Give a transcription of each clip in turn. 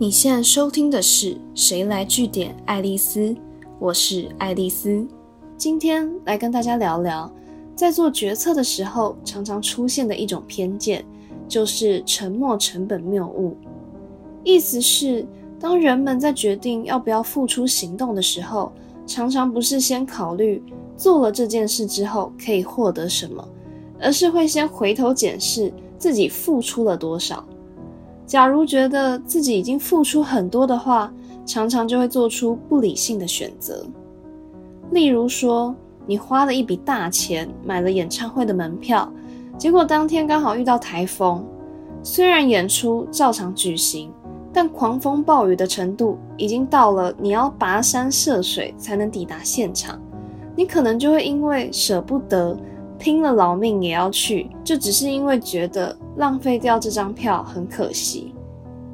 你现在收听的是《谁来据点爱丽丝》，我是爱丽丝。今天来跟大家聊聊，在做决策的时候常常出现的一种偏见，就是沉没成本谬误。意思是，当人们在决定要不要付出行动的时候，常常不是先考虑做了这件事之后可以获得什么，而是会先回头检视自己付出了多少。假如觉得自己已经付出很多的话，常常就会做出不理性的选择。例如说，你花了一笔大钱买了演唱会的门票，结果当天刚好遇到台风，虽然演出照常举行，但狂风暴雨的程度已经到了你要跋山涉水才能抵达现场，你可能就会因为舍不得。拼了老命也要去，就只是因为觉得浪费掉这张票很可惜。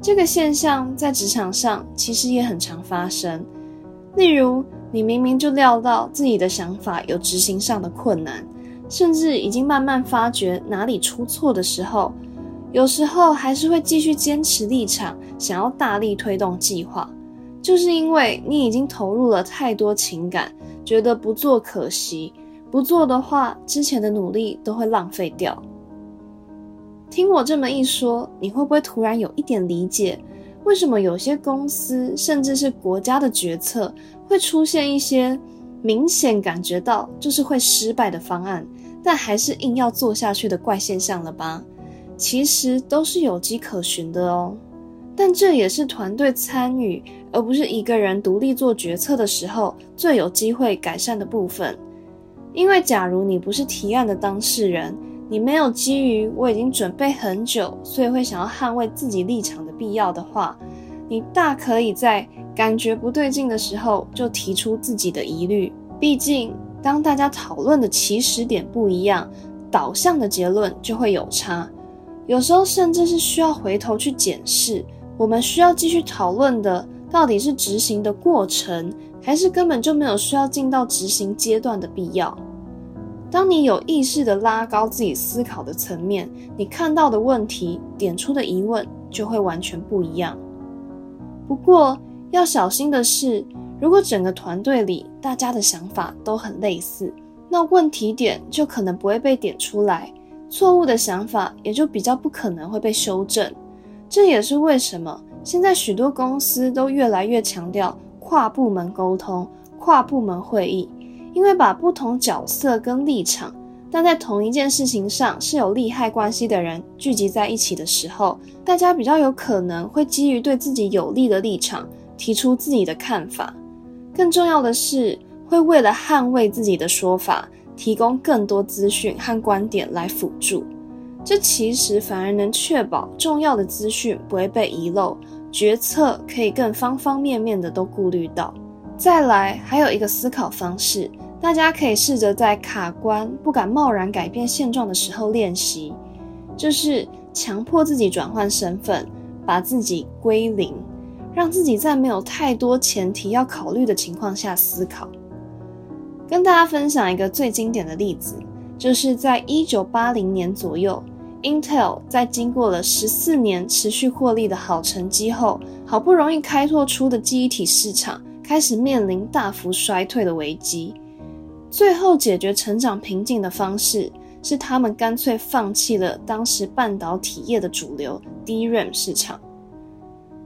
这个现象在职场上其实也很常发生。例如，你明明就料到自己的想法有执行上的困难，甚至已经慢慢发觉哪里出错的时候，有时候还是会继续坚持立场，想要大力推动计划，就是因为你已经投入了太多情感，觉得不做可惜。不做的话，之前的努力都会浪费掉。听我这么一说，你会不会突然有一点理解，为什么有些公司甚至是国家的决策会出现一些明显感觉到就是会失败的方案，但还是硬要做下去的怪现象了吧？其实都是有迹可循的哦。但这也是团队参与，而不是一个人独立做决策的时候最有机会改善的部分。因为，假如你不是提案的当事人，你没有基于我已经准备很久，所以会想要捍卫自己立场的必要的话，你大可以在感觉不对劲的时候就提出自己的疑虑。毕竟，当大家讨论的起始点不一样，导向的结论就会有差。有时候甚至是需要回头去检视，我们需要继续讨论的到底是执行的过程，还是根本就没有需要进到执行阶段的必要。当你有意识的拉高自己思考的层面，你看到的问题、点出的疑问就会完全不一样。不过要小心的是，如果整个团队里大家的想法都很类似，那问题点就可能不会被点出来，错误的想法也就比较不可能会被修正。这也是为什么现在许多公司都越来越强调跨部门沟通、跨部门会议。因为把不同角色跟立场，但在同一件事情上是有利害关系的人聚集在一起的时候，大家比较有可能会基于对自己有利的立场提出自己的看法。更重要的是，会为了捍卫自己的说法，提供更多资讯和观点来辅助。这其实反而能确保重要的资讯不会被遗漏，决策可以更方方面面的都顾虑到。再来，还有一个思考方式。大家可以试着在卡关、不敢贸然改变现状的时候练习，就是强迫自己转换身份，把自己归零，让自己在没有太多前提要考虑的情况下思考。跟大家分享一个最经典的例子，就是在一九八零年左右，Intel 在经过了十四年持续获利的好成绩后，好不容易开拓出的记忆体市场开始面临大幅衰退的危机。最后解决成长瓶颈的方式是，他们干脆放弃了当时半导体业的主流 DRAM 市场。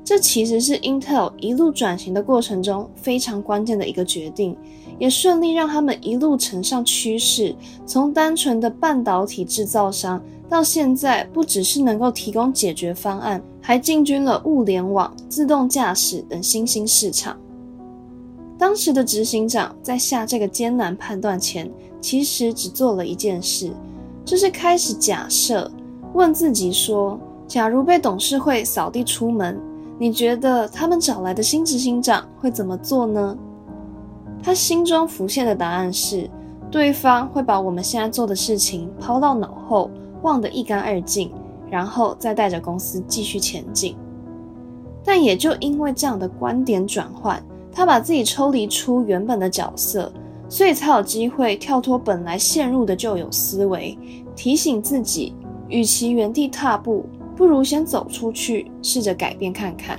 这其实是 Intel 一路转型的过程中非常关键的一个决定，也顺利让他们一路乘上趋势，从单纯的半导体制造商，到现在不只是能够提供解决方案，还进军了物联网、自动驾驶等新兴市场。当时的执行长在下这个艰难判断前，其实只做了一件事，就是开始假设，问自己说：假如被董事会扫地出门，你觉得他们找来的新执行长会怎么做呢？他心中浮现的答案是，对方会把我们现在做的事情抛到脑后，忘得一干二净，然后再带着公司继续前进。但也就因为这样的观点转换。他把自己抽离出原本的角色，所以才有机会跳脱本来陷入的旧有思维，提醒自己，与其原地踏步，不如先走出去，试着改变看看。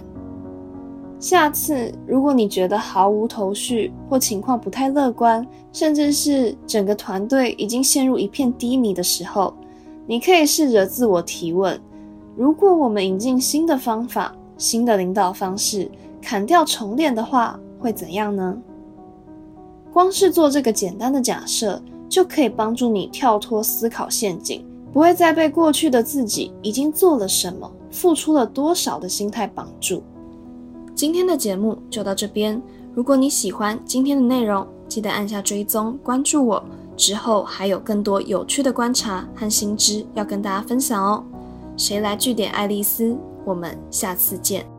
下次如果你觉得毫无头绪，或情况不太乐观，甚至是整个团队已经陷入一片低迷的时候，你可以试着自我提问：如果我们引进新的方法、新的领导方式，砍掉重练的话，会怎样呢？光是做这个简单的假设，就可以帮助你跳脱思考陷阱，不会再被过去的自己已经做了什么、付出了多少的心态绑住。今天的节目就到这边。如果你喜欢今天的内容，记得按下追踪关注我。之后还有更多有趣的观察和新知要跟大家分享哦。谁来据点爱丽丝？我们下次见。